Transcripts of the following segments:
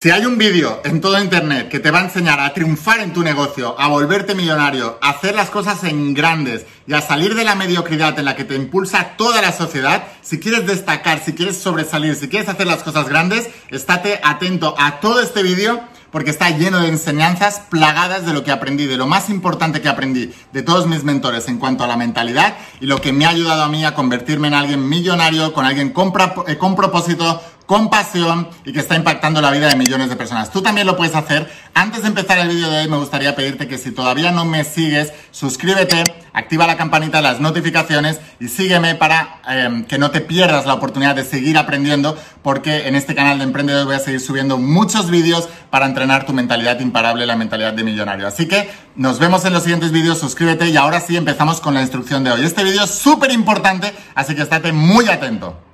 Si hay un vídeo en todo Internet que te va a enseñar a triunfar en tu negocio, a volverte millonario, a hacer las cosas en grandes y a salir de la mediocridad en la que te impulsa toda la sociedad, si quieres destacar, si quieres sobresalir, si quieres hacer las cosas grandes, estate atento a todo este vídeo porque está lleno de enseñanzas plagadas de lo que aprendí, de lo más importante que aprendí de todos mis mentores en cuanto a la mentalidad y lo que me ha ayudado a mí a convertirme en alguien millonario, con alguien con, eh, con propósito, con pasión y que está impactando la vida de millones de personas. Tú también lo puedes hacer. Antes de empezar el vídeo de hoy me gustaría pedirte que si todavía no me sigues, suscríbete, activa la campanita, las notificaciones y sígueme para em, que no te pierdas la oportunidad de seguir aprendiendo porque en este canal de emprendedores voy a seguir subiendo muchos vídeos para entrenar tu mentalidad imparable, la mentalidad de millonario. Así que nos vemos en los siguientes vídeos, suscríbete y ahora sí empezamos con la instrucción de hoy. Este vídeo es súper importante, así que estate muy atento.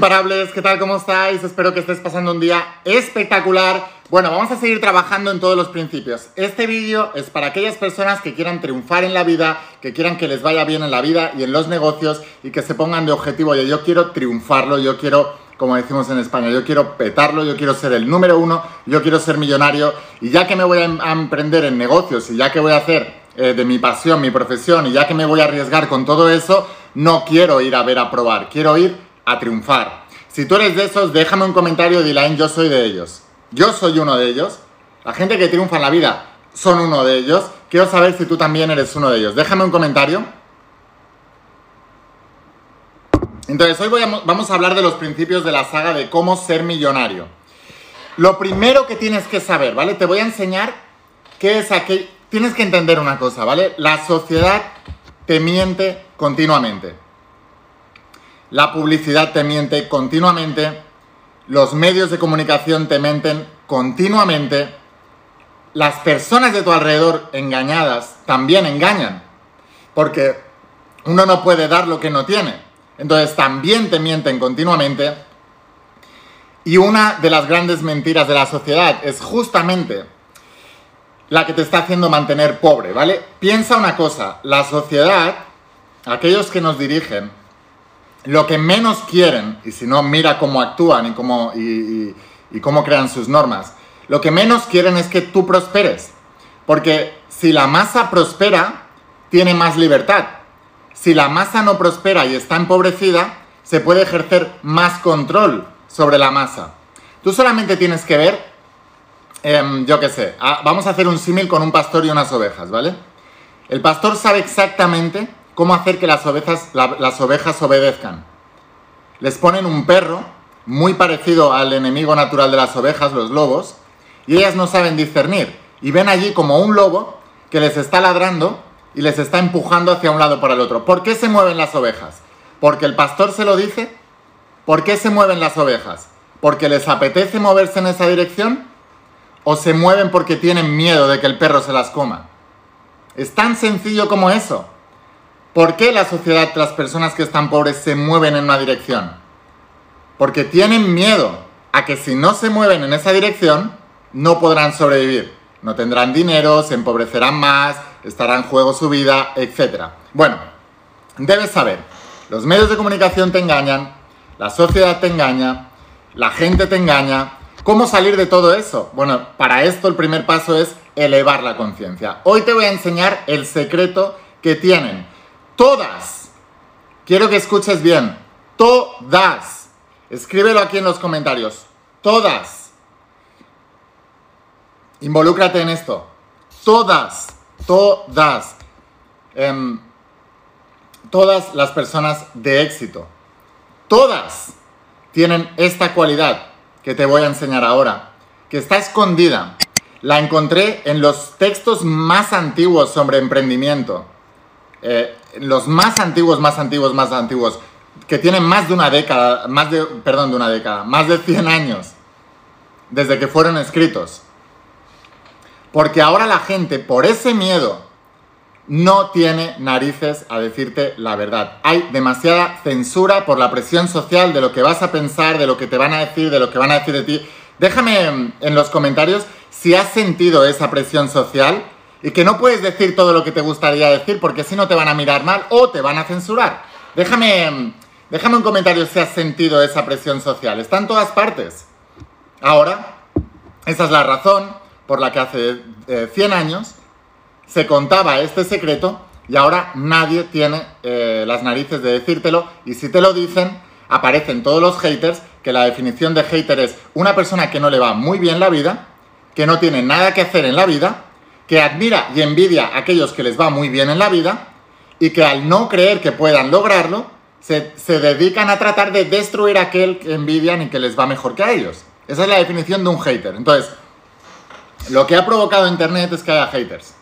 Imparables, ¿qué tal? ¿Cómo estáis? Espero que estés pasando un día espectacular. Bueno, vamos a seguir trabajando en todos los principios. Este vídeo es para aquellas personas que quieran triunfar en la vida, que quieran que les vaya bien en la vida y en los negocios y que se pongan de objetivo, oye, yo quiero triunfarlo, yo quiero, como decimos en España, yo quiero petarlo, yo quiero ser el número uno, yo quiero ser millonario y ya que me voy a, em-, emprender en negocios y ya que voy a hacer eh, de mi pasión, mi profesión y ya que me voy a arriesgar con todo eso, no quiero ir a ver a probar, quiero ir a triunfar. Si tú eres de esos, déjame un comentario dile, yo soy de ellos. Yo soy uno de ellos. La gente que triunfa en la vida son uno de ellos. Quiero saber si tú también eres uno de ellos. Déjame un comentario. Entonces, hoy vamos a hablar de los principios de la saga de cómo ser millonario. Lo primero que tienes que saber, ¿vale? Te voy a enseñar qué es aquello. Tienes que entender una cosa, ¿vale? La sociedad te miente continuamente. La publicidad te miente continuamente, los medios de comunicación te mienten continuamente, las personas de tu alrededor engañadas también engañan, porque uno no puede dar lo que no tiene. Entonces también te mienten continuamente. Y una de las grandes mentiras de la sociedad es justamente la que te está haciendo mantener pobre, ¿vale? Piensa una cosa, la sociedad, aquellos que nos dirigen, lo que menos quieren, y si no, mira cómo actúan y cómo, y, cómo crean sus normas, lo que menos quieren es que tú prosperes. Porque si la masa prospera, tiene más libertad. Si la masa no prospera y está empobrecida, se puede ejercer más control sobre la masa. Tú solamente tienes que ver, em, yo qué sé, vamos a hacer un símil con un pastor y unas ovejas, ¿vale? El pastor sabe exactamente cómo hacer que las ovejas, obedezcan. Les ponen un perro muy parecido al enemigo natural de las ovejas, los lobos, y ellas no saben discernir. Y ven allí como un lobo que les está ladrando y les está empujando hacia un lado para el otro. ¿Por qué se mueven las ovejas? ¿Porque el pastor se lo dice? ¿Por qué se mueven las ovejas? ¿Porque les apetece moverse en esa dirección? ¿O se mueven porque tienen miedo de que el perro se las coma? Es tan sencillo como eso. ¿Por qué la sociedad, las personas que están pobres se mueven en una dirección? Porque tienen miedo a que si no se mueven en esa dirección, no podrán sobrevivir. No tendrán dinero, se empobrecerán más, estará en juego su vida, etc. Bueno, debes saber, los medios de comunicación te engañan, la sociedad te engaña, la gente te engaña. ¿Cómo salir de todo eso? Bueno, para esto el primer paso es elevar la conciencia. Hoy te voy a enseñar el secreto que tienen Todas. Quiero que escuches bien. Todas. Escríbelo aquí en los comentarios. Todas. Involúcrate en esto. Todas. Todas. Em, todas las personas de éxito. Todas tienen esta cualidad que te voy a enseñar ahora, que está escondida. La encontré en los textos más antiguos sobre emprendimiento. Eh, los más antiguos, más antiguos, más antiguos, que tienen más de una década, más de, perdón, de una década, más de 100 años, desde que fueron escritos. Porque ahora la gente, por ese miedo, no tiene narices a decirte la verdad. Hay demasiada censura por la presión social de lo que vas a pensar, de lo que te van a decir, de lo que van a decir de ti. Déjame en los comentarios si has sentido esa presión social y que no puedes decir todo lo que te gustaría decir porque si no te van a mirar mal o te van a censurar. Déjame, déjame un comentario si has sentido esa presión social. Está en todas partes. Ahora, esa es la razón por la que hace 100 eh, años se contaba este secreto y ahora nadie tiene eh, las narices de decírtelo y si te lo dicen, aparecen todos los haters, que la definición de hater es una persona que no le va muy bien la vida, que no tiene nada que hacer en la vida, que admira y envidia a aquellos que les va muy bien en la vida y que al no creer que puedan lograrlo, se, se dedican a tratar de destruir a aquel que envidian y que les va mejor que a ellos. Esa es la definición de un hater. Entonces, lo que ha provocado Internet es que haya haters.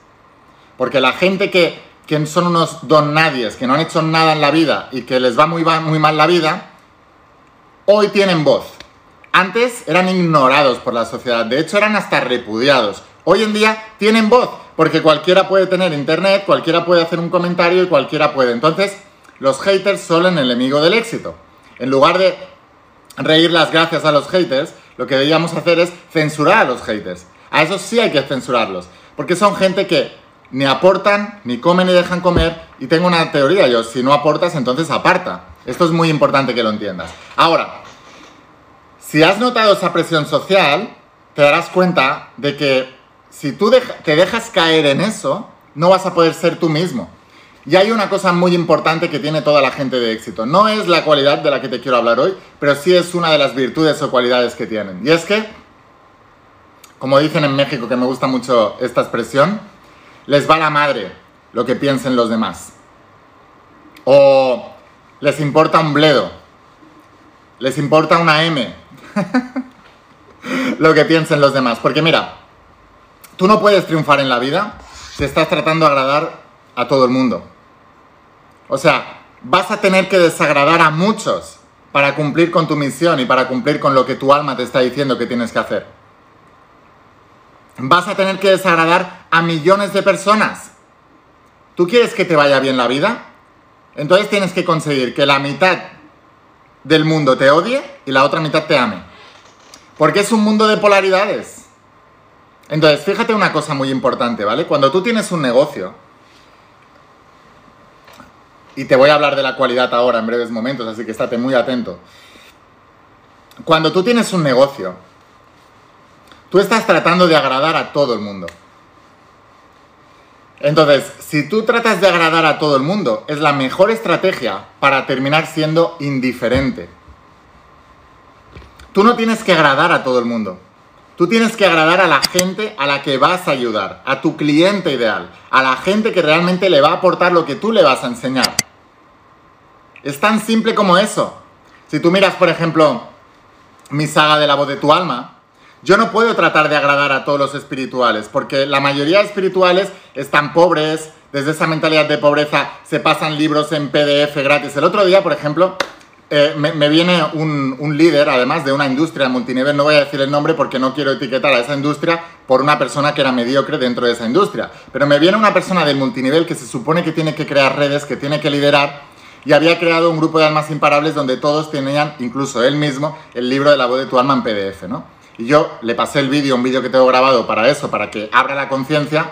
Porque la gente que, son unos don nadies, que no han hecho nada en la vida y que les va muy, muy mal la vida, hoy tienen voz. Antes eran ignorados por la sociedad, de hecho eran hasta repudiados. Hoy en día tienen voz, porque cualquiera puede tener internet, cualquiera puede hacer un comentario y cualquiera puede. Entonces, los haters son el enemigo del éxito. En lugar de reír las gracias a los haters, lo que deberíamos hacer es censurar a los haters. A esos sí hay que censurarlos, porque son gente que ni aportan, ni comen ni dejan comer, y tengo una teoría yo, si no aportas, entonces aparta. Esto es muy importante que lo entiendas. Ahora, si has notado esa presión social, te darás cuenta de que si tú te dejas caer en eso, no vas a poder ser tú mismo. Y hay una cosa muy importante que tiene toda la gente de éxito. No es la cualidad de la que te quiero hablar hoy, pero sí es una de las virtudes o cualidades que tienen. Y es que como dicen en México, que me gusta mucho esta expresión, les va la madre lo que piensen los demás. O les importa un bledo. Les importa una M. lo que piensen los demás. Porque mira, tú no puedes triunfar en la vida si estás tratando de agradar a todo el mundo. O sea, vas a tener que desagradar a muchos para cumplir con tu misión y para cumplir con lo que tu alma te está diciendo que tienes que hacer vas a tener que desagradar a millones de personas. ¿Tú quieres que te vaya bien la vida? Entonces tienes que conseguir que la mitad del mundo te odie y la otra mitad te ame. Porque es un mundo de polaridades. Entonces, fíjate una cosa muy importante, ¿vale? Cuando tú tienes un negocio, y te voy a hablar de la cualidad ahora en breves momentos, así que estate muy atento. Cuando tú tienes un negocio, Tú estás tratando de agradar a todo el mundo. Entonces, si tú tratas de agradar a todo el mundo, es la mejor estrategia para terminar siendo indiferente. Tú no tienes que agradar a todo el mundo. Tú tienes que agradar a la gente a la que vas a ayudar, a tu cliente ideal, a la gente que realmente le va a aportar lo que tú le vas a enseñar. Es tan simple como eso. Si tú miras, por ejemplo, mi saga de la voz de tu alma, yo no puedo tratar de agradar a todos los espirituales, porque la mayoría de espirituales están pobres, desde esa mentalidad de pobreza se pasan libros en PDF gratis. El otro día, por ejemplo, eh, me, viene un, líder, además de una industria multinivel, no voy a decir el nombre porque no quiero etiquetar a esa industria por una persona que era mediocre dentro de esa industria, pero me viene una persona del multinivel que se supone que tiene que crear redes, que tiene que liderar, y había creado un grupo de almas imparables donde todos tenían, incluso él mismo, el libro de la voz de tu alma en PDF, ¿no? Y yo le pasé el vídeo, un vídeo que tengo grabado para eso, para que abra la conciencia.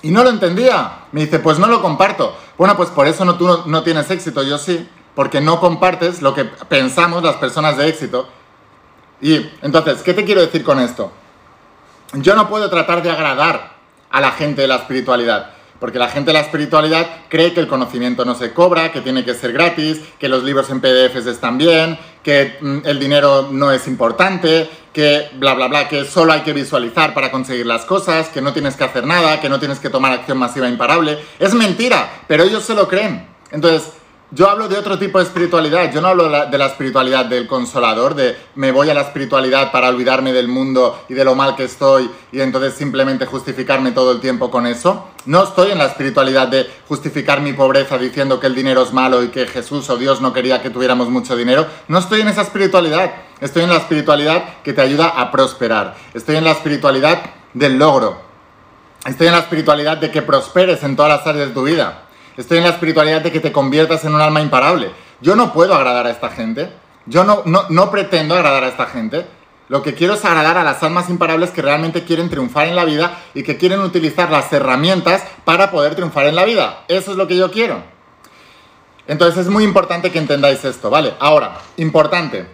Y no lo entendía. Me dice, pues no lo comparto. Bueno, pues por eso no, tú no tienes éxito, yo sí. Porque no compartes lo que pensamos las personas de éxito. Y entonces, ¿qué te quiero decir con esto? Yo no puedo tratar de agradar a la gente de la espiritualidad. Porque la gente de la espiritualidad cree que el conocimiento no se cobra, que tiene que ser gratis, que los libros en PDFs están bien, que mm, el dinero no es importante, que bla, bla, bla, que solo hay que visualizar para conseguir las cosas, que no tienes que hacer nada, que no tienes que tomar acción masiva imparable. Es mentira, pero ellos se lo creen. Entonces, yo hablo de otro tipo de espiritualidad, yo no hablo de la espiritualidad del consolador, de me voy a la espiritualidad para olvidarme del mundo y de lo mal que estoy y entonces simplemente justificarme todo el tiempo con eso. No estoy en la espiritualidad de justificar mi pobreza diciendo que el dinero es malo y que Jesús o Dios no quería que tuviéramos mucho dinero. No estoy en esa espiritualidad, estoy en la espiritualidad que te ayuda a prosperar, estoy en la espiritualidad del logro, estoy en la espiritualidad de que prosperes en todas las áreas de tu vida. Estoy en la espiritualidad de que te conviertas en un alma imparable. Yo no puedo agradar a esta gente. Yo no, no, pretendo agradar a esta gente. Lo que quiero es agradar a las almas imparables que realmente quieren triunfar en la vida y que quieren utilizar las herramientas para poder triunfar en la vida. Eso es lo que yo quiero. Entonces es muy importante que entendáis esto, ¿vale? Ahora, importante,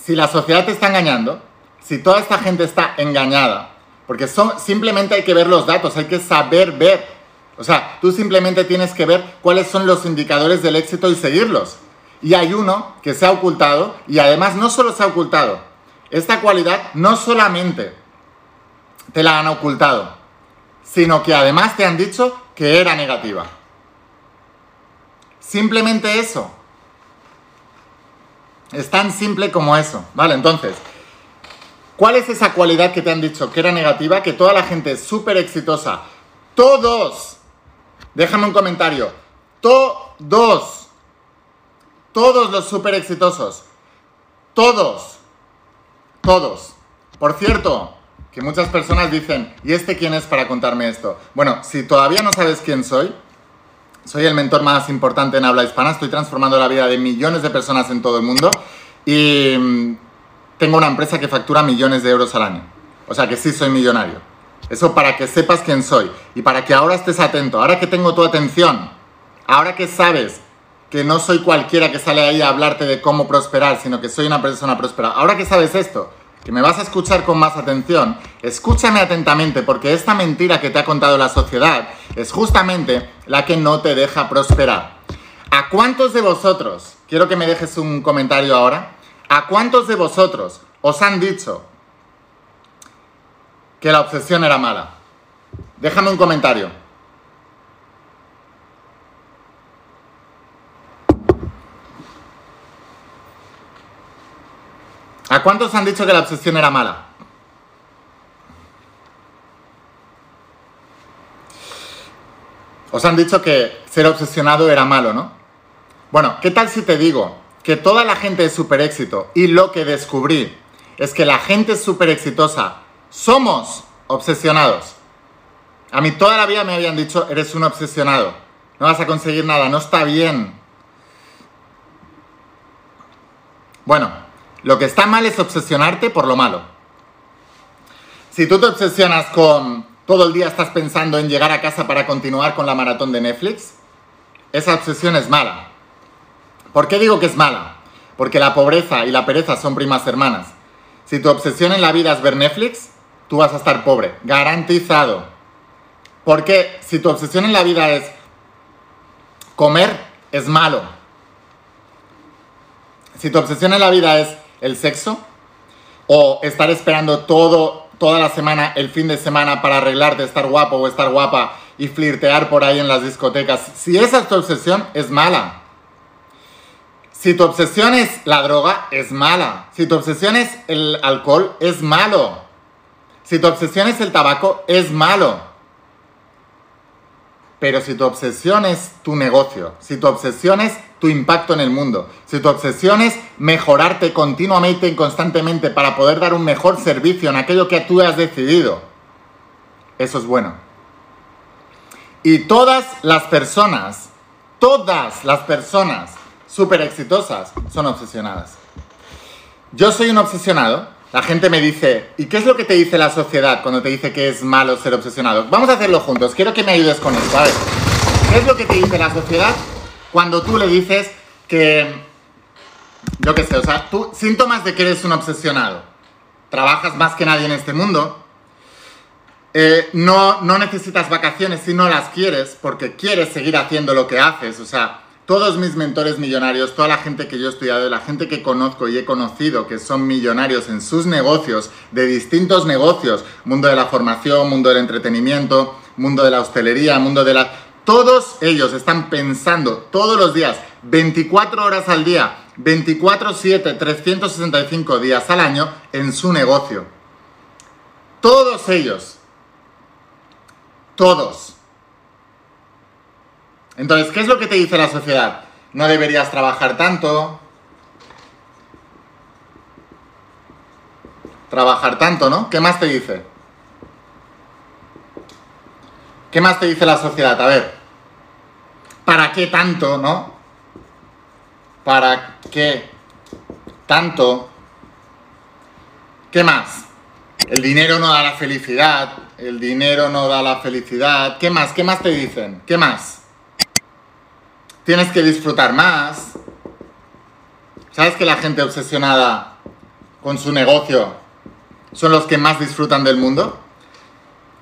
si la sociedad te está engañando, si toda esta gente está engañada, porque son, simplemente hay que ver los datos, hay que saber ver o sea, tú simplemente tienes que ver cuáles son los indicadores del éxito y seguirlos. Y hay uno que se ha ocultado y además no solo se ha ocultado, esta cualidad no solamente te la han ocultado, sino que además te han dicho que era negativa. Simplemente eso. Es tan simple como eso. Vale, entonces, ¿cuál es esa cualidad que te han dicho que era negativa? Que toda la gente es súper exitosa, todos Déjame un comentario. Todos. Todos los super exitosos. Todos. Todos. Por cierto, que muchas personas dicen, ¿y este quién es para contarme esto? Bueno, si todavía no sabes quién soy, soy el mentor más importante en habla hispana, estoy transformando la vida de millones de personas en todo el mundo y mm, tengo una empresa que factura millones de euros al año. O sea que sí soy millonario. Eso para que sepas quién soy y para que ahora estés atento, ahora que tengo tu atención, ahora que sabes que no soy cualquiera que sale ahí a hablarte de cómo prosperar, sino que soy una persona próspera, ahora que sabes esto, que me vas a escuchar con más atención, escúchame atentamente porque esta mentira que te ha contado la sociedad es justamente la que no te deja prosperar. ¿A cuántos de vosotros, quiero que me dejes un comentario ahora, a cuántos de vosotros os han dicho que la obsesión era mala? Déjame un comentario. ¿A cuántos han dicho que la obsesión era mala? Os han dicho que ser obsesionado era malo, ¿no? Bueno, ¿qué tal si te digo que toda la gente es súper éxito y lo que descubrí es que la gente súper exitosa somos obsesionados. A mí toda la vida me habían dicho, eres un obsesionado, no vas a conseguir nada, no está bien. Bueno, lo que está mal es obsesionarte por lo malo. Si tú te obsesionas con todo el día estás pensando en llegar a casa para continuar con la maratón de Netflix, esa obsesión es mala. ¿Por qué digo que es mala? Porque la pobreza y la pereza son primas hermanas. Si tu obsesión en la vida es ver Netflix, tú vas a estar pobre, garantizado. Porque si tu obsesión en la vida es comer, es malo. Si tu obsesión en la vida es el sexo, o estar esperando todo, toda la semana, el fin de semana para arreglarte, estar guapo o estar guapa y flirtear por ahí en las discotecas, si esa es tu obsesión, es mala. Si tu obsesión es la droga, es mala. Si tu obsesión es el alcohol, es malo. Si tu obsesión es el tabaco, es malo. Pero si tu obsesión es tu negocio, si tu obsesión es tu impacto en el mundo, si tu obsesión es mejorarte continuamente y constantemente para poder dar un mejor servicio en aquello que tú has decidido, eso es bueno. Y todas las personas, todas las personas súper exitosas son obsesionadas. Yo soy un obsesionado la gente me dice, ¿y qué es lo que te dice la sociedad cuando te dice que es malo ser obsesionado? Vamos a hacerlo juntos, quiero que me ayudes con esto. A ver, ¿qué es lo que te dice la sociedad cuando tú le dices que, yo qué sé, o sea, tú, síntomas de que eres un obsesionado. Trabajas más que nadie en este mundo, eh, no, no necesitas vacaciones si no las quieres, porque quieres seguir haciendo lo que haces, o sea, todos mis mentores millonarios, toda la gente que yo he estudiado, la gente que conozco y he conocido que son millonarios en sus negocios, de distintos negocios, mundo de la formación, mundo del entretenimiento, mundo de la hostelería, mundo de la... Todos ellos están pensando todos los días, 24 horas al día, 24/7, 365 días al año en su negocio. Todos ellos. Todos. Entonces, ¿qué es lo que te dice la sociedad? No deberías trabajar tanto. Trabajar tanto, ¿no? ¿Qué más te dice? ¿Qué más te dice la sociedad? A ver. ¿Para qué tanto, no? ¿Para qué tanto? ¿Qué más? El dinero no da la felicidad. El dinero no da la felicidad. ¿Qué más? ¿Qué más te dicen? ¿Qué más? Tienes que disfrutar más. ¿Sabes que la gente obsesionada con su negocio son los que más disfrutan del mundo?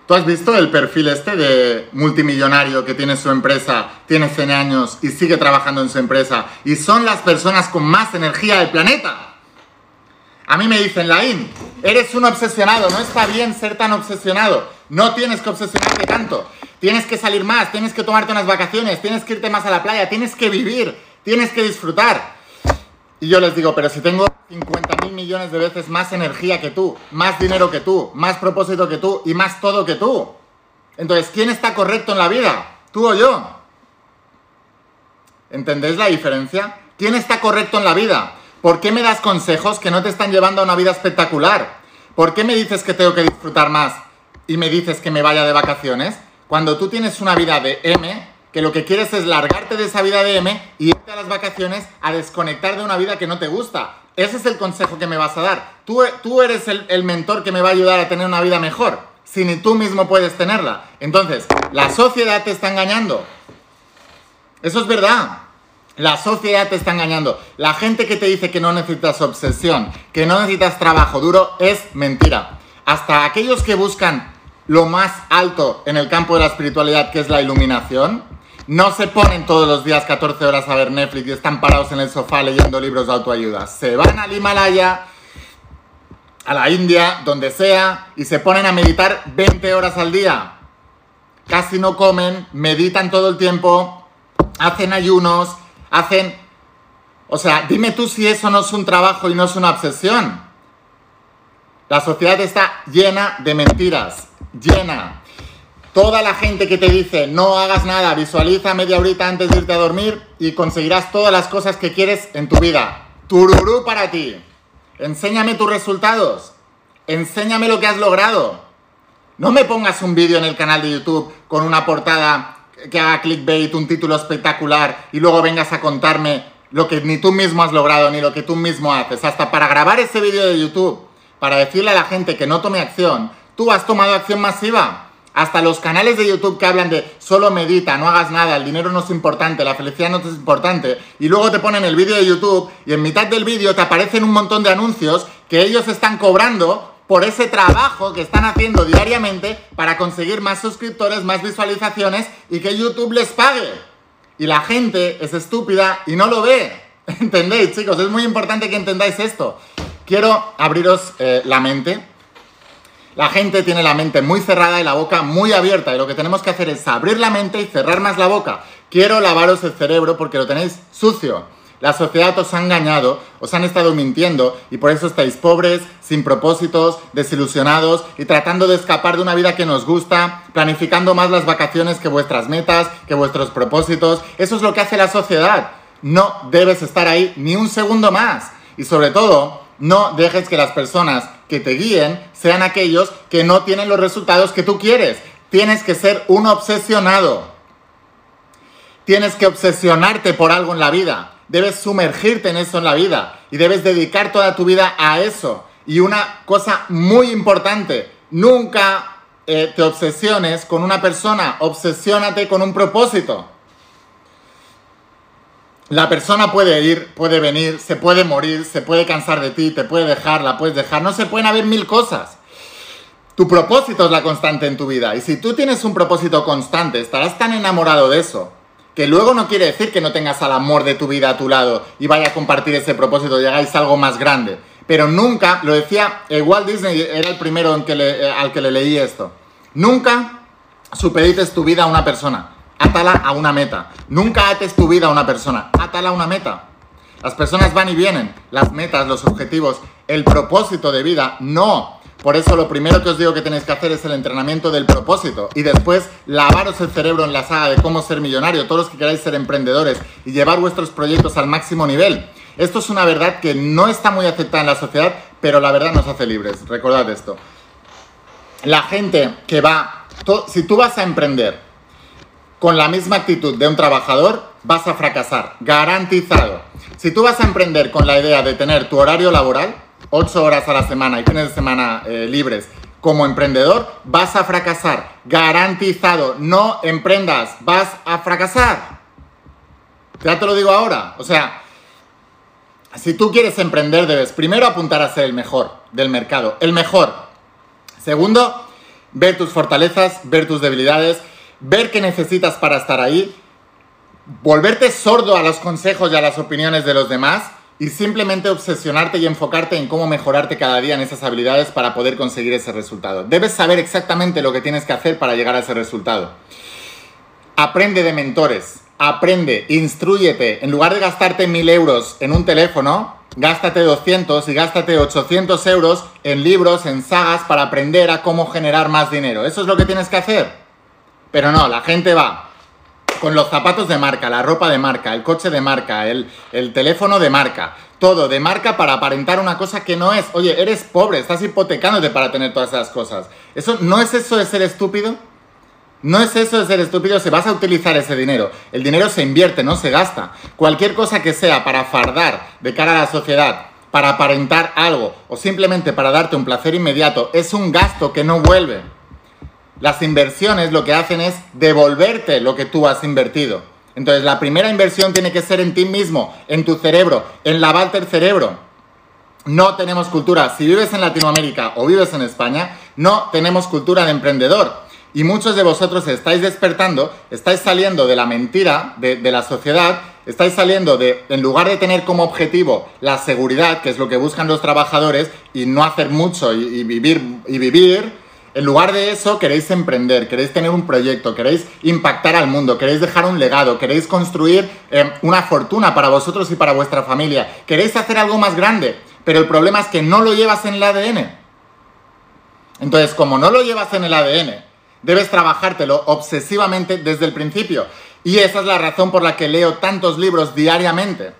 ¿Tú has visto el perfil este de multimillonario que tiene su empresa, tiene 100 años y sigue trabajando en su empresa y son las personas con más energía del planeta? A mí me dicen, Laín, eres un obsesionado, no está bien ser tan obsesionado, no tienes que obsesionarte tanto, tienes que salir más, tienes que tomarte unas vacaciones, tienes que irte más a la playa, tienes que vivir, tienes que disfrutar. Y yo les digo, pero si tengo 50 mil millones de veces más energía que tú, más dinero que tú, más propósito que tú y más todo que tú. Entonces, ¿quién está correcto en la vida? ¿Tú o yo? ¿Entendéis la diferencia? ¿Quién está correcto en la vida? ¿Por qué me das consejos que no te están llevando a una vida espectacular? ¿Por qué me dices que tengo que disfrutar más y me dices que me vaya de vacaciones? Cuando tú tienes una vida de M, que lo que quieres es largarte de esa vida de M y irte a las vacaciones a desconectar de una vida que no te gusta. Ese es el consejo que me vas a dar. Tú, tú eres el, el mentor que me va a ayudar a tener una vida mejor, si ni tú mismo puedes tenerla. Entonces, la sociedad te está engañando. Eso es verdad. La sociedad te está engañando. La gente que te dice que no necesitas obsesión, que no necesitas trabajo duro, es mentira. Hasta aquellos que buscan lo más alto en el campo de la espiritualidad, que es la iluminación, no se ponen todos los días 14 horas a ver Netflix y están parados en el sofá leyendo libros de autoayuda. Se van al Himalaya, a la India, donde sea, y se ponen a meditar 20 horas al día. Casi no comen, meditan todo el tiempo, hacen ayunos, hacen... O sea, dime tú si eso no es un trabajo y no es una obsesión. La sociedad está llena de mentiras, llena. Toda la gente que te dice no hagas nada, visualiza media horita antes de irte a dormir y conseguirás todas las cosas que quieres en tu vida. Tururú para ti. Enséñame tus resultados. Enséñame lo que has logrado. No me pongas un vídeo en el canal de YouTube con una portada que haga clickbait, un título espectacular y luego vengas a contarme lo que ni tú mismo has logrado ni lo que tú mismo haces. Hasta para grabar ese vídeo de YouTube, para decirle a la gente que no tome acción, tú has tomado acción masiva. Hasta los canales de YouTube que hablan de solo medita, no hagas nada, el dinero no es importante, la felicidad no es importante, y luego te ponen el vídeo de YouTube y en mitad del vídeo te aparecen un montón de anuncios que ellos están cobrando por ese trabajo que están haciendo diariamente para conseguir más suscriptores, más visualizaciones y que YouTube les pague. Y la gente es estúpida y no lo ve. ¿Entendéis, chicos? Es muy importante que entendáis esto. Quiero abriros eh, la mente la gente tiene la mente muy cerrada y la boca muy abierta y lo que tenemos que hacer es abrir la mente y cerrar más la boca. Quiero lavaros el cerebro porque lo tenéis sucio. La sociedad os ha engañado, os han estado mintiendo y por eso estáis pobres, sin propósitos, desilusionados y tratando de escapar de una vida que nos gusta, planificando más las vacaciones que vuestras metas, que vuestros propósitos. Eso es lo que hace la sociedad. No debes estar ahí ni un segundo más. Y sobre todo, no dejes que las personas que te guíen sean aquellos que no tienen los resultados que tú quieres. Tienes que ser un obsesionado. Tienes que obsesionarte por algo en la vida. Debes sumergirte en eso en la vida. Y debes dedicar toda tu vida a eso. Y una cosa muy importante, nunca eh, te obsesiones con una persona, obsesiónate con un propósito. La persona puede ir, puede venir, se puede morir, se puede cansar de ti, te puede dejar, la puedes dejar, no se pueden haber mil cosas. Tu propósito es la constante en tu vida y si tú tienes un propósito constante, estarás tan enamorado de eso que luego no quiere decir que no tengas al amor de tu vida a tu lado y vaya a compartir ese propósito y hagáis algo más grande. Pero nunca, lo decía, eh, Walt Disney era el primero en que eh, al que le leí esto, nunca supedites tu vida a una persona. Átala a una meta. Nunca ates tu vida a una persona, átala a una meta. Las personas van y vienen, las metas, los objetivos, el propósito de vida, no. Por eso lo primero que os digo que tenéis que hacer es el entrenamiento del propósito y después lavaros el cerebro en la saga de cómo ser millonario, todos los que queráis ser emprendedores y llevar vuestros proyectos al máximo nivel. Esto es una verdad que no está muy aceptada en la sociedad, pero la verdad nos hace libres. Recordad esto. La gente que va, si tú vas a emprender con la misma actitud de un trabajador, vas a fracasar, garantizado. Si tú vas a emprender con la idea de tener tu horario laboral, 8 horas a la semana y fines de semana eh, libres como emprendedor, vas a fracasar, garantizado. No emprendas, vas a fracasar. Ya te lo digo ahora. O sea, si tú quieres emprender, debes primero apuntar a ser el mejor del mercado, el mejor. Segundo, ver tus fortalezas, ver tus debilidades, ver qué necesitas para estar ahí, volverte sordo a los consejos y a las opiniones de los demás y simplemente obsesionarte y enfocarte en cómo mejorarte cada día en esas habilidades para poder conseguir ese resultado. Debes saber exactamente lo que tienes que hacer para llegar a ese resultado. Aprende de mentores, aprende, instruyete. En lugar de gastarte mil euros en un teléfono, gástate 200 y gástate 800 euros en libros, en sagas para aprender a cómo generar más dinero. Eso es lo que tienes que hacer. Pero no, la gente va con los zapatos de marca, la ropa de marca, el coche de marca, el, el teléfono de marca, todo de marca para aparentar una cosa que no es. Oye, eres pobre, estás hipotecándote para tener todas esas cosas. ¿Eso no es eso de ser estúpido? No es eso de ser estúpido si vas a utilizar ese dinero. El dinero se invierte, no se gasta. Cualquier cosa que sea para fardar de cara a la sociedad, para aparentar algo o simplemente para darte un placer inmediato, es un gasto que no vuelve. Las inversiones lo que hacen es devolverte lo que tú has invertido. Entonces la primera inversión tiene que ser en ti mismo, en tu cerebro, en lavarte el cerebro. No tenemos cultura. Si vives en Latinoamérica o vives en España, no tenemos cultura de emprendedor. Y muchos de vosotros estáis despertando, estáis saliendo de la mentira de, la sociedad, estáis saliendo de, en lugar de tener como objetivo la seguridad, que es lo que buscan los trabajadores, y no hacer mucho y, vivir, y vivir, en lugar de eso queréis emprender, queréis tener un proyecto, queréis impactar al mundo, queréis dejar un legado, queréis construir eh, una fortuna para vosotros y para vuestra familia, queréis hacer algo más grande, pero el problema es que no lo llevas en el ADN. Entonces, como no lo llevas en el ADN, Debes trabajártelo obsesivamente desde el principio. Y esa es la razón por la que leo tantos libros diariamente.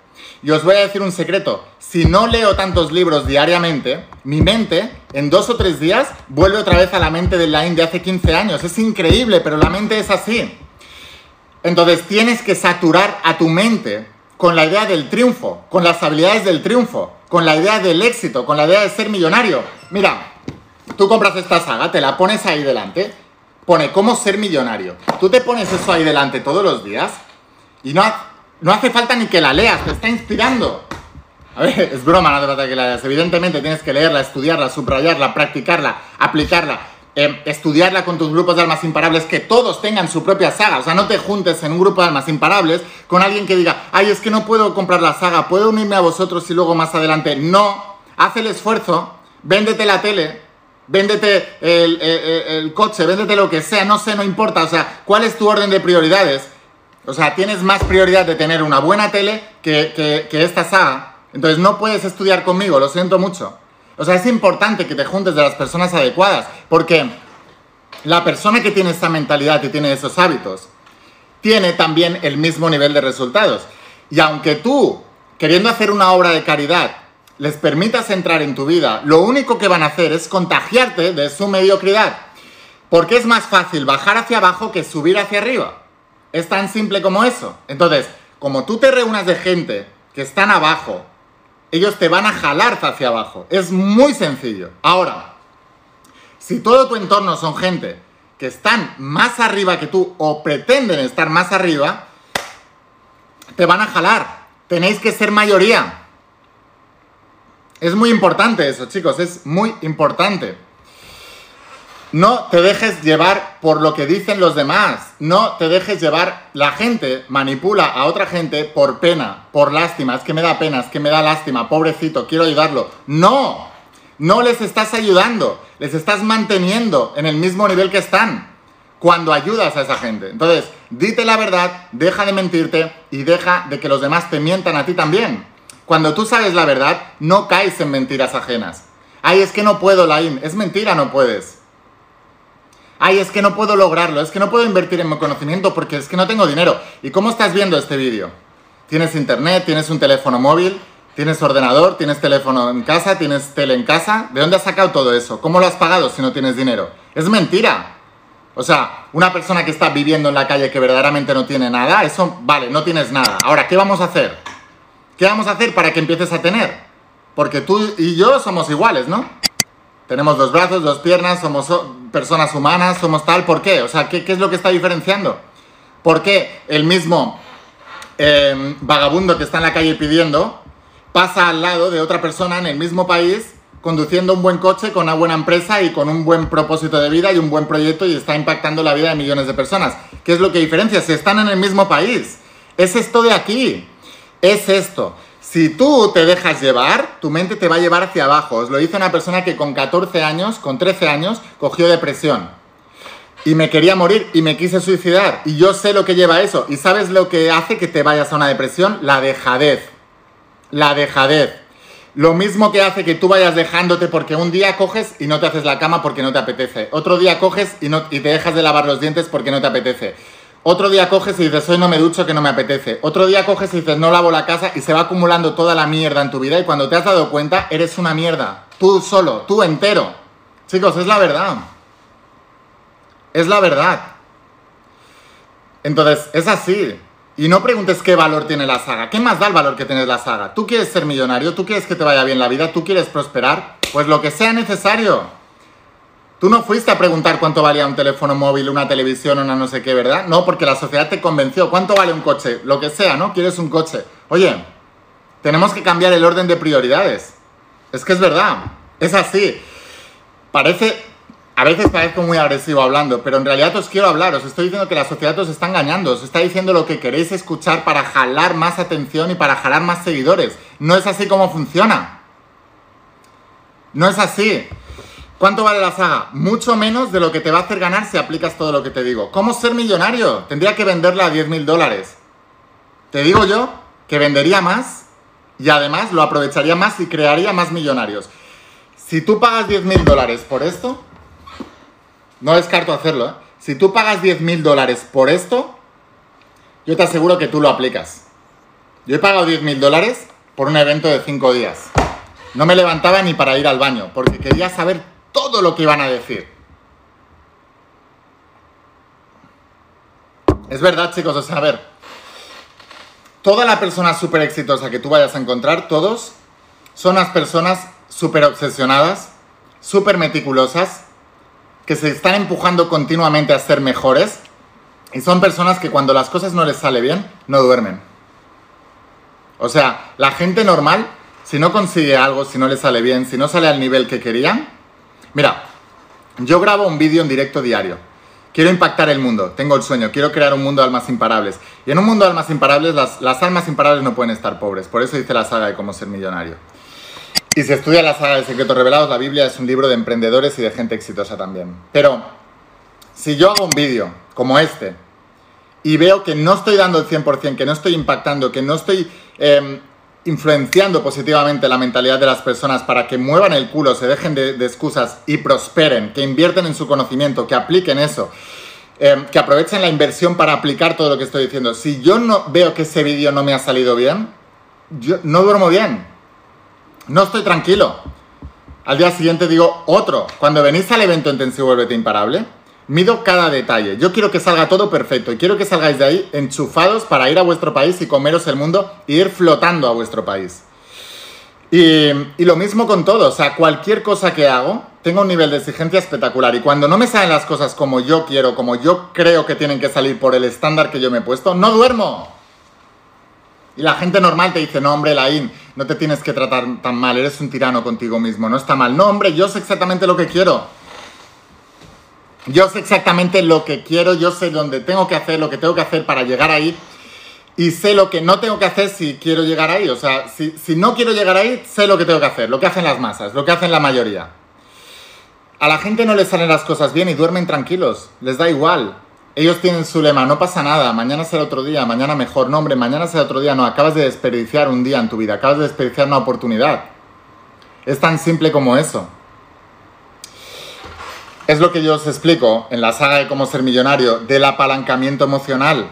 Y os voy a decir un secreto. Si no leo tantos libros diariamente, mi mente en dos o tres días vuelve otra vez a la mente del line de hace 15 años. Es increíble, pero la mente es así. Entonces tienes que saturar a tu mente con la idea del triunfo, con las habilidades del triunfo, con la idea del éxito, con la idea de ser millonario. Mira, tú compras esta saga, te la pones ahí delante pone cómo ser millonario. Tú te pones eso ahí delante todos los días y no, no hace falta ni que la leas, te está inspirando. A ver, es broma, no hace falta que la leas. Evidentemente tienes que leerla, estudiarla, subrayarla, practicarla, aplicarla, em, estudiarla con tus grupos de almas imparables, que todos tengan su propia saga. O sea, no te juntes en un grupo de almas imparables con alguien que diga, ay, es que no puedo comprar la saga, puedo unirme a vosotros y luego más adelante. No, haz el esfuerzo, véndete la tele, véndete el, coche, véndete lo que sea, no sé, no importa. O sea, ¿cuál es tu orden de prioridades? O sea, tienes más prioridad de tener una buena tele que, que, esta saga. Entonces no puedes estudiar conmigo, lo siento mucho. O sea, es importante que te juntes de las personas adecuadas, porque la persona que tiene esta mentalidad y tiene esos hábitos, tiene también el mismo nivel de resultados. Y aunque tú, queriendo hacer una obra de caridad, les permitas entrar en tu vida, lo único que van a hacer es contagiarte de su mediocridad. Porque es más fácil bajar hacia abajo que subir hacia arriba. Es tan simple como eso. Entonces, como tú te reúnas de gente que están abajo, ellos te van a jalar hacia abajo. Es muy sencillo. Ahora, si todo tu entorno son gente que están más arriba que tú o pretenden estar más arriba, te van a jalar. Tenéis que ser mayoría. Es muy importante eso, chicos, es muy importante. No te dejes llevar por lo que dicen los demás. No te dejes llevar. La gente manipula a otra gente por pena, por lástima. Es que me da pena, es que me da lástima. Pobrecito, quiero ayudarlo. No, no les estás ayudando. Les estás manteniendo en el mismo nivel que están. cuando ayudas a esa gente. Entonces, dite la verdad, deja de mentirte y deja de que los demás te mientan a ti también. Cuando tú sabes la verdad, no caes en mentiras ajenas. Ay, es que no puedo, Lain. Es mentira, no puedes. Ay, es que no puedo lograrlo. Es que no puedo invertir en mi conocimiento porque es que no tengo dinero. ¿Y cómo estás viendo este vídeo? ¿Tienes internet? ¿Tienes un teléfono móvil? ¿Tienes ordenador? ¿Tienes teléfono en casa? ¿Tienes tele en casa? ¿De dónde has sacado todo eso? ¿Cómo lo has pagado si no tienes dinero? Es mentira. O sea, una persona que está viviendo en la calle que verdaderamente no tiene nada, eso, vale, no tienes nada. Ahora, ¿qué vamos a hacer? ¿Qué vamos a hacer para que empieces a tener? Porque tú y yo somos iguales, ¿no? Tenemos dos brazos, dos piernas, somos personas humanas, somos tal. ¿Por qué? O sea, ¿qué, es lo que está diferenciando? ¿Por qué el mismo em, vagabundo que está en la calle pidiendo pasa al lado de otra persona en el mismo país conduciendo un buen coche con una buena empresa y con un buen propósito de vida y un buen proyecto y está impactando la vida de millones de personas. ¿Qué es lo que diferencia? Si están en el mismo país. Es esto de aquí. Es esto. Si tú te dejas llevar, tu mente te va a llevar hacia abajo. Os lo dice una persona que con 14 años, con 13 años, cogió depresión. Y me quería morir y me quise suicidar. Y yo sé lo que lleva eso. ¿Y sabes lo que hace que te vayas a una depresión? La dejadez. La dejadez. Lo mismo que hace que tú vayas dejándote porque un día coges y no te haces la cama porque no te apetece. Otro día coges y, no, y te dejas de lavar los dientes porque no te apetece. Otro día coges y dices, hoy no me ducho que no me apetece. Otro día coges y dices, no lavo la casa y se va acumulando toda la mierda en tu vida y cuando te has dado cuenta, eres una mierda. Tú solo, tú entero. Chicos, es la verdad. Es la verdad. Entonces, es así. Y no preguntes qué valor tiene la saga. ¿Qué más da el valor que tiene la saga? ¿Tú quieres ser millonario? ¿Tú quieres que te vaya bien la vida? ¿Tú quieres prosperar? Pues lo que sea necesario. Tú no fuiste a preguntar cuánto valía un teléfono móvil, una televisión, una no sé qué, ¿verdad? No, porque la sociedad te convenció. ¿Cuánto vale un coche? Lo que sea, ¿no? Quieres un coche. Oye, tenemos que cambiar el orden de prioridades. Es que es verdad. Es así. Parece a veces parezco muy agresivo hablando, pero en realidad os quiero hablar, os estoy diciendo que la sociedad os está engañando, os está diciendo lo que queréis escuchar para jalar más atención y para jalar más seguidores. No es así como funciona. No es así. ¿Cuánto vale la saga? Mucho menos de lo que te va a hacer ganar si aplicas todo lo que te digo. ¿Cómo ser millonario? Tendría que venderla a 10 mil dólares. Te digo yo que vendería más y además lo aprovecharía más y crearía más millonarios. Si tú pagas 10 mil dólares por esto, no descarto hacerlo, ¿eh? Si tú pagas 10 mil dólares por esto, yo te aseguro que tú lo aplicas. Yo he pagado 10 mil dólares por un evento de 5 días. No me levantaba ni para ir al baño, porque quería saber todo lo que iban a decir. Es verdad, chicos, o sea, a ver, toda la persona súper exitosa que tú vayas a encontrar, todos, son las personas súper obsesionadas, súper meticulosas, que se están empujando continuamente a ser mejores y son personas que cuando las cosas no les sale bien, no duermen. O sea, la gente normal, si no consigue algo, si no le sale bien, si no sale al nivel que querían, mira, yo grabo un vídeo en directo diario. Quiero impactar el mundo, tengo el sueño, quiero crear un mundo de almas imparables. Y en un mundo de almas imparables, las, las almas imparables no pueden estar pobres. Por eso dice la saga de cómo ser millonario. Y se estudia la saga de Secretos Revelados, la Biblia es un libro de emprendedores y de gente exitosa también. Pero si yo hago un vídeo como este y veo que no estoy dando el 100%, que no estoy impactando, que no estoy em, influenciando positivamente la mentalidad de las personas para que muevan el culo, se dejen de, excusas y prosperen, que invierten en su conocimiento, que apliquen eso, em, que aprovechen la inversión para aplicar todo lo que estoy diciendo. Si yo no veo que ese vídeo no me ha salido bien, yo no duermo bien no estoy tranquilo. Al día siguiente digo otro. Cuando venís al evento intensivo Vuelvete Imparable, mido cada detalle. Yo quiero que salga todo perfecto y quiero que salgáis de ahí enchufados para ir a vuestro país y comeros el mundo e ir flotando a vuestro país. Y, y, lo mismo con todo, o sea, cualquier cosa que hago, tengo un nivel de exigencia espectacular. Y cuando no me salen las cosas como yo quiero, como yo creo que tienen que salir por el estándar que yo me he puesto, no duermo. Y la gente normal te dice, no, hombre, Laín, no te tienes que tratar tan mal, eres un tirano contigo mismo, no está mal. No, hombre, yo sé exactamente lo que quiero. Yo sé exactamente lo que quiero, yo sé dónde tengo que hacer, lo que tengo que hacer para llegar ahí. Y sé lo que no tengo que hacer si quiero llegar ahí. O sea, si, no quiero llegar ahí, sé lo que tengo que hacer, lo que hacen las masas, lo que hacen la mayoría. A la gente no les salen las cosas bien y duermen tranquilos, les da igual. Ellos tienen su lema, no pasa nada, mañana será otro día, mañana mejor, no hombre, mañana será otro día, no, acabas de desperdiciar un día en tu vida, acabas de desperdiciar una oportunidad. Es tan simple como eso. Es lo que yo os explico en la saga de cómo ser millonario del apalancamiento emocional.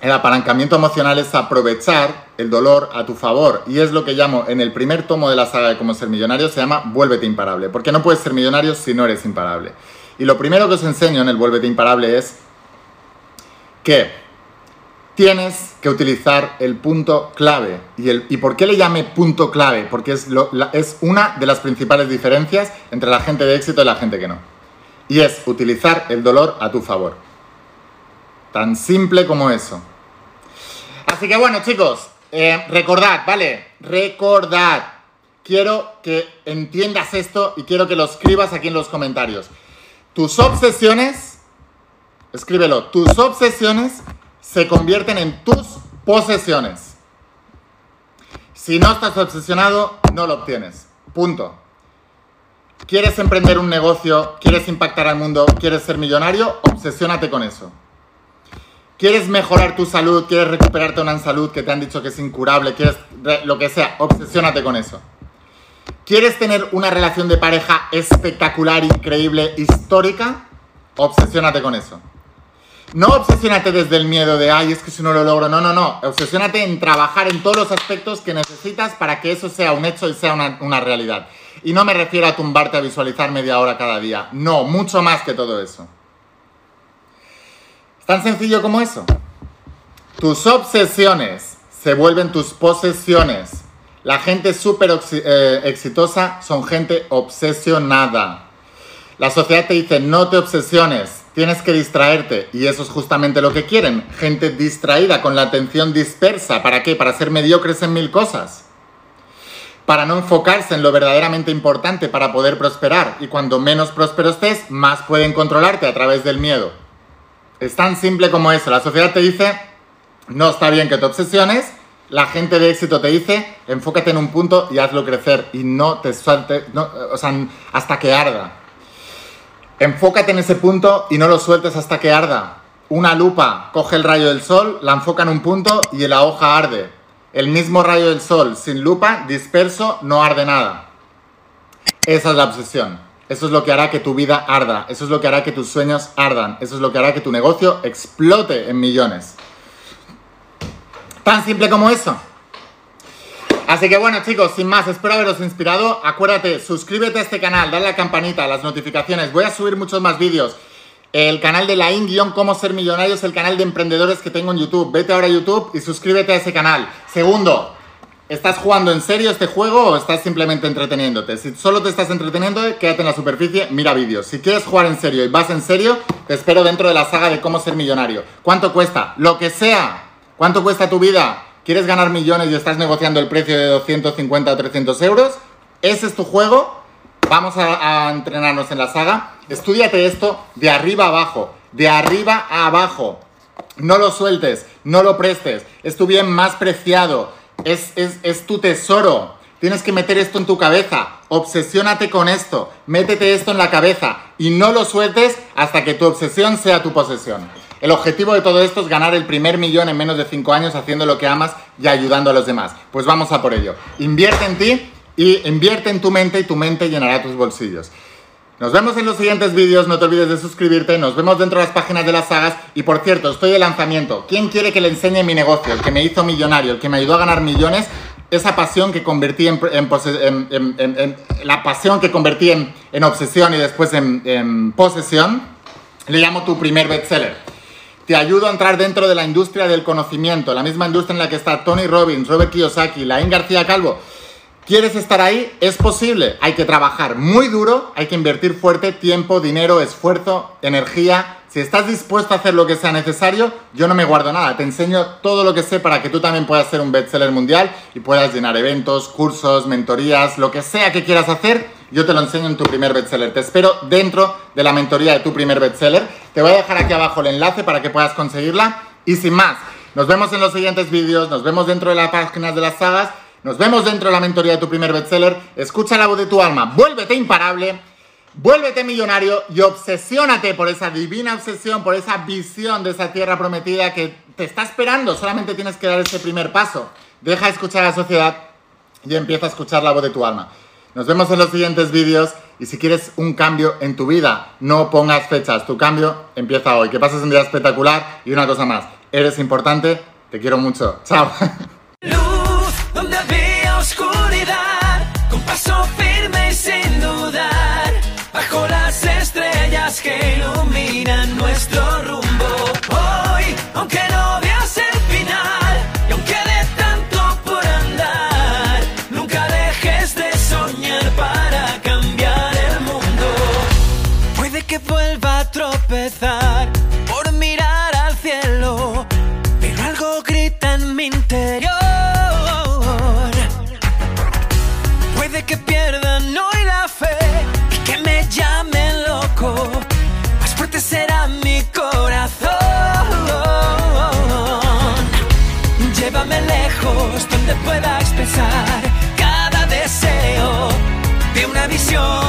El apalancamiento emocional es aprovechar el dolor a tu favor y es lo que llamo en el primer tomo de la saga de cómo ser millonario, se llama Vuélvete imparable, porque no puedes ser millonario si no eres imparable. Y lo primero que os enseño en el Vuélvete imparable es que tienes que utilizar el punto clave. ¿Y, el, ¿y por qué le llame punto clave? Porque es, es una de las principales diferencias entre la gente de éxito y la gente que no. Y es utilizar el dolor a tu favor. Tan simple como eso. Así que bueno, chicos, eh, recordad, ¿vale? Recordad. Quiero que entiendas esto y quiero que lo escribas aquí en los comentarios. Tus obsesiones, escríbelo, tus obsesiones se convierten en tus posesiones. Si no estás obsesionado, no lo obtienes. Punto. ¿Quieres emprender un negocio? ¿Quieres impactar al mundo? ¿Quieres ser millonario? Obsesiónate con eso. ¿Quieres mejorar tu salud? ¿Quieres recuperarte una salud que te han dicho que es incurable? ¿Quieres lo que sea? Obsesiónate con eso. ¿Quieres tener una relación de pareja espectacular, increíble, histórica? Obsesiónate con eso. No obsesiónate desde el miedo de, ay, es que si no lo logro. No, no, no. Obsesiónate en trabajar en todos los aspectos que necesitas para que eso sea un hecho y sea una, realidad. Y no me refiero a tumbarte a visualizar media hora cada día. No, mucho más que todo eso. Tan sencillo como eso. Tus obsesiones se vuelven tus posesiones. La gente súper eh, exitosa son gente obsesionada. La sociedad te dice, no te obsesiones, tienes que distraerte. Y eso es justamente lo que quieren. Gente distraída, con la atención dispersa. ¿Para qué? Para ser mediocres en mil cosas. Para no enfocarse en lo verdaderamente importante para poder prosperar. Y cuando menos próspero estés, más pueden controlarte a través del miedo. Es tan simple como eso. La sociedad te dice, no está bien que te obsesiones. La gente de éxito te dice, enfócate en un punto y hazlo crecer. Y no te sueltes, o sea, hasta que arda. Enfócate en ese punto y no lo sueltes hasta que arda. Una lupa coge el rayo del sol, la enfoca en un punto y la hoja arde. El mismo rayo del sol, sin lupa, disperso, no arde nada. Esa es la obsesión. Eso es lo que hará que tu vida arda, eso es lo que hará que tus sueños ardan, eso es lo que hará que tu negocio explote en millones. Tan simple como eso. Así que bueno chicos, sin más, espero haberos inspirado. Acuérdate, suscríbete a este canal, dale a la campanita, las notificaciones. Voy a subir muchos más vídeos. El canal de la guion Cómo Ser Millonario es el canal de emprendedores que tengo en YouTube. Vete ahora a YouTube y suscríbete a ese canal. Segundo, ¿Estás jugando en serio este juego o estás simplemente entreteniéndote? Si solo te estás entreteniendo, quédate en la superficie, mira vídeos. Si quieres jugar en serio y vas en serio, te espero dentro de la saga de cómo ser millonario. ¿Cuánto cuesta? Lo que sea. ¿Cuánto cuesta tu vida? ¿Quieres ganar millones y estás negociando el precio de 250 o 300 euros? ¿Ese es tu juego? Vamos a, entrenarnos en la saga. Estudiate esto de arriba abajo. De arriba a abajo. No lo sueltes, no lo prestes. Es tu bien más preciado es, tu tesoro. Tienes que meter esto en tu cabeza. Obsesiónate con esto. Métete esto en la cabeza y no lo sueltes hasta que tu obsesión sea tu posesión. El objetivo de todo esto es ganar el primer millón en menos de 5 años haciendo lo que amas y ayudando a los demás. Pues vamos a por ello. Invierte en ti y invierte en tu mente y tu mente llenará tus bolsillos. Nos vemos en los siguientes vídeos, no te olvides de suscribirte, nos vemos dentro de las páginas de las sagas y por cierto, estoy de lanzamiento. ¿Quién quiere que le enseñe mi negocio? El que me hizo millonario, el que me ayudó a ganar millones, esa pasión que convertí en, la pasión que convertí en, obsesión y después en, posesión, le llamo tu primer bestseller. Te ayudo a entrar dentro de la industria del conocimiento, la misma industria en la que está Tony Robbins, Robert Kiyosaki, Laín García Calvo. ¿Quieres estar ahí? Es posible. Hay que trabajar muy duro, hay que invertir fuerte tiempo, dinero, esfuerzo, energía. Si estás dispuesto a hacer lo que sea necesario, yo no me guardo nada. Te enseño todo lo que sé para que tú también puedas ser un bestseller mundial y puedas llenar eventos, cursos, mentorías, lo que sea que quieras hacer yo te lo enseño en tu primer bestseller. Te espero dentro de la mentoría de tu primer bestseller. Te voy a dejar aquí abajo el enlace para que puedas conseguirla. Y sin más, nos vemos en los siguientes vídeos, nos vemos dentro de las páginas de las sagas, nos vemos dentro de la mentoría de tu primer bestseller. Escucha la voz de tu alma, vuélvete imparable, vuélvete millonario y obsesiónate por esa divina obsesión, por esa visión de esa tierra prometida que te está esperando. Solamente tienes que dar ese primer paso. Deja de escuchar a la sociedad y empieza a escuchar la voz de tu alma. Nos vemos en los siguientes vídeos y si quieres un cambio en tu vida, no pongas fechas, tu cambio empieza hoy. Que pases un día espectacular y una cosa más, eres importante, te quiero mucho. Chao. Luz donde oscuridad, con paso firme y sin bajo las estrellas que iluminan nuestro rumbo. canción.